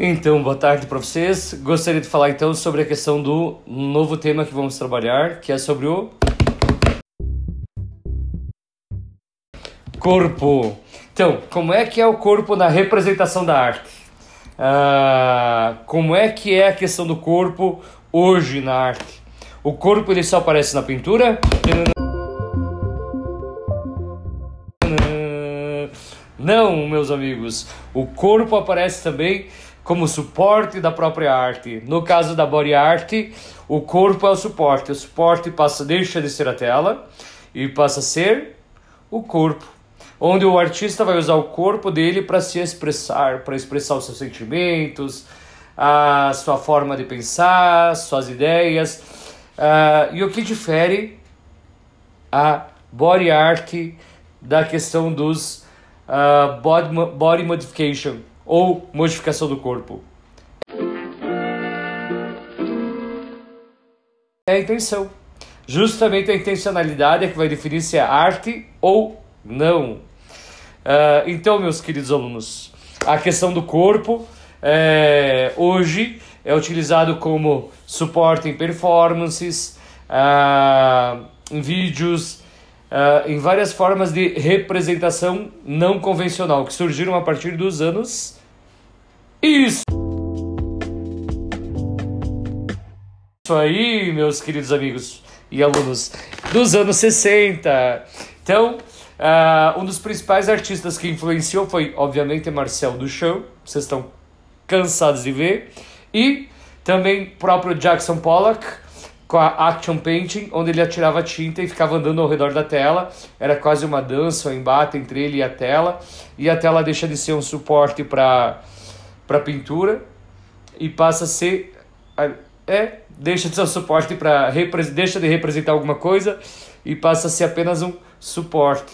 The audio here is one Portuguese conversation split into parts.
Então, boa tarde para vocês. Gostaria de falar então sobre a questão do novo tema que vamos trabalhar, que é sobre o corpo. Então, como é que é o corpo na representação da arte? Ah, como é que é a questão do corpo hoje na arte? O corpo ele só aparece na pintura? Não, meus amigos. O corpo aparece também como suporte da própria arte. No caso da body art, o corpo é o suporte. O suporte passa deixa de ser a tela e passa a ser o corpo, onde o artista vai usar o corpo dele para se expressar, para expressar os seus sentimentos, a sua forma de pensar, suas ideias. Uh, e o que difere a body art da questão dos uh, body, body modification ou modificação do corpo. É a intenção. Justamente a intencionalidade é que vai definir se é arte ou não. Uh, então, meus queridos alunos, a questão do corpo é, hoje é utilizado como suporte em performances, uh, em vídeos, uh, em várias formas de representação não convencional que surgiram a partir dos anos isso! Aí, meus queridos amigos e alunos dos anos 60. Então, uh, um dos principais artistas que influenciou foi, obviamente, Marcel Duchamp. Vocês estão cansados de ver. E também próprio Jackson Pollock com a action painting, onde ele atirava tinta e ficava andando ao redor da tela. Era quase uma dança, um embate entre ele e a tela. E a tela deixa de ser um suporte para para pintura e passa a ser é deixa de ser suporte para deixa de representar alguma coisa e passa a ser apenas um suporte,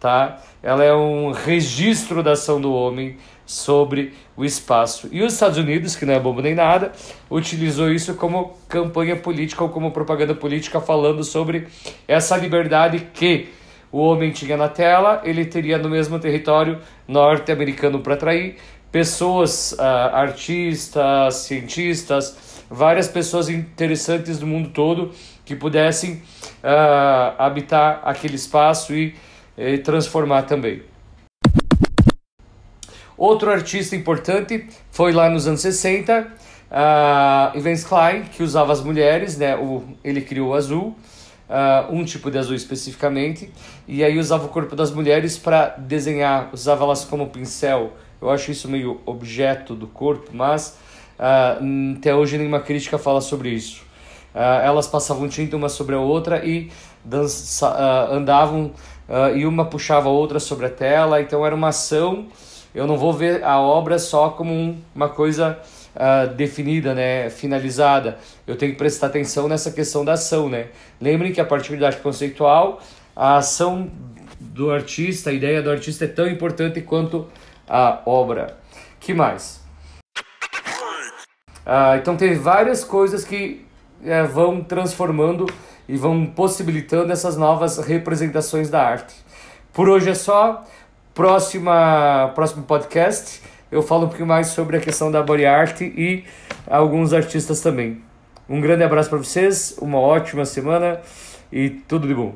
tá? Ela é um registro da ação do homem sobre o espaço. E os Estados Unidos, que não é bobo nem nada, utilizou isso como campanha política ou como propaganda política falando sobre essa liberdade que o homem tinha na tela, ele teria no mesmo território norte-americano para atrair pessoas, uh, artistas, cientistas, várias pessoas interessantes do mundo todo que pudessem uh, habitar aquele espaço e, e transformar também. Outro artista importante foi lá nos anos 60, uh, Evans Klein, que usava as mulheres, né? O, ele criou o azul, uh, um tipo de azul especificamente, e aí usava o corpo das mulheres para desenhar, usava elas como pincel, eu acho isso meio objeto do corpo, mas uh, até hoje nenhuma crítica fala sobre isso. Uh, elas passavam tinta uma sobre a outra e dança, uh, andavam e uma puxava a outra sobre a tela, então era uma ação. Eu não vou ver a obra só como um, uma coisa definida, né, finalizada. Eu tenho que prestar atenção nessa questão da ação, né? Lembrem que a partir da arte conceitual, a ação do artista, a ideia do artista é tão importante quanto a obra. Que mais? Ah, então teve várias coisas que é, vão transformando e vão possibilitando essas novas representações da arte. Por hoje é só. Próxima, próximo podcast eu falo um pouquinho mais sobre a questão da body art e alguns artistas também. Um grande abraço para vocês, uma ótima semana e tudo de bom.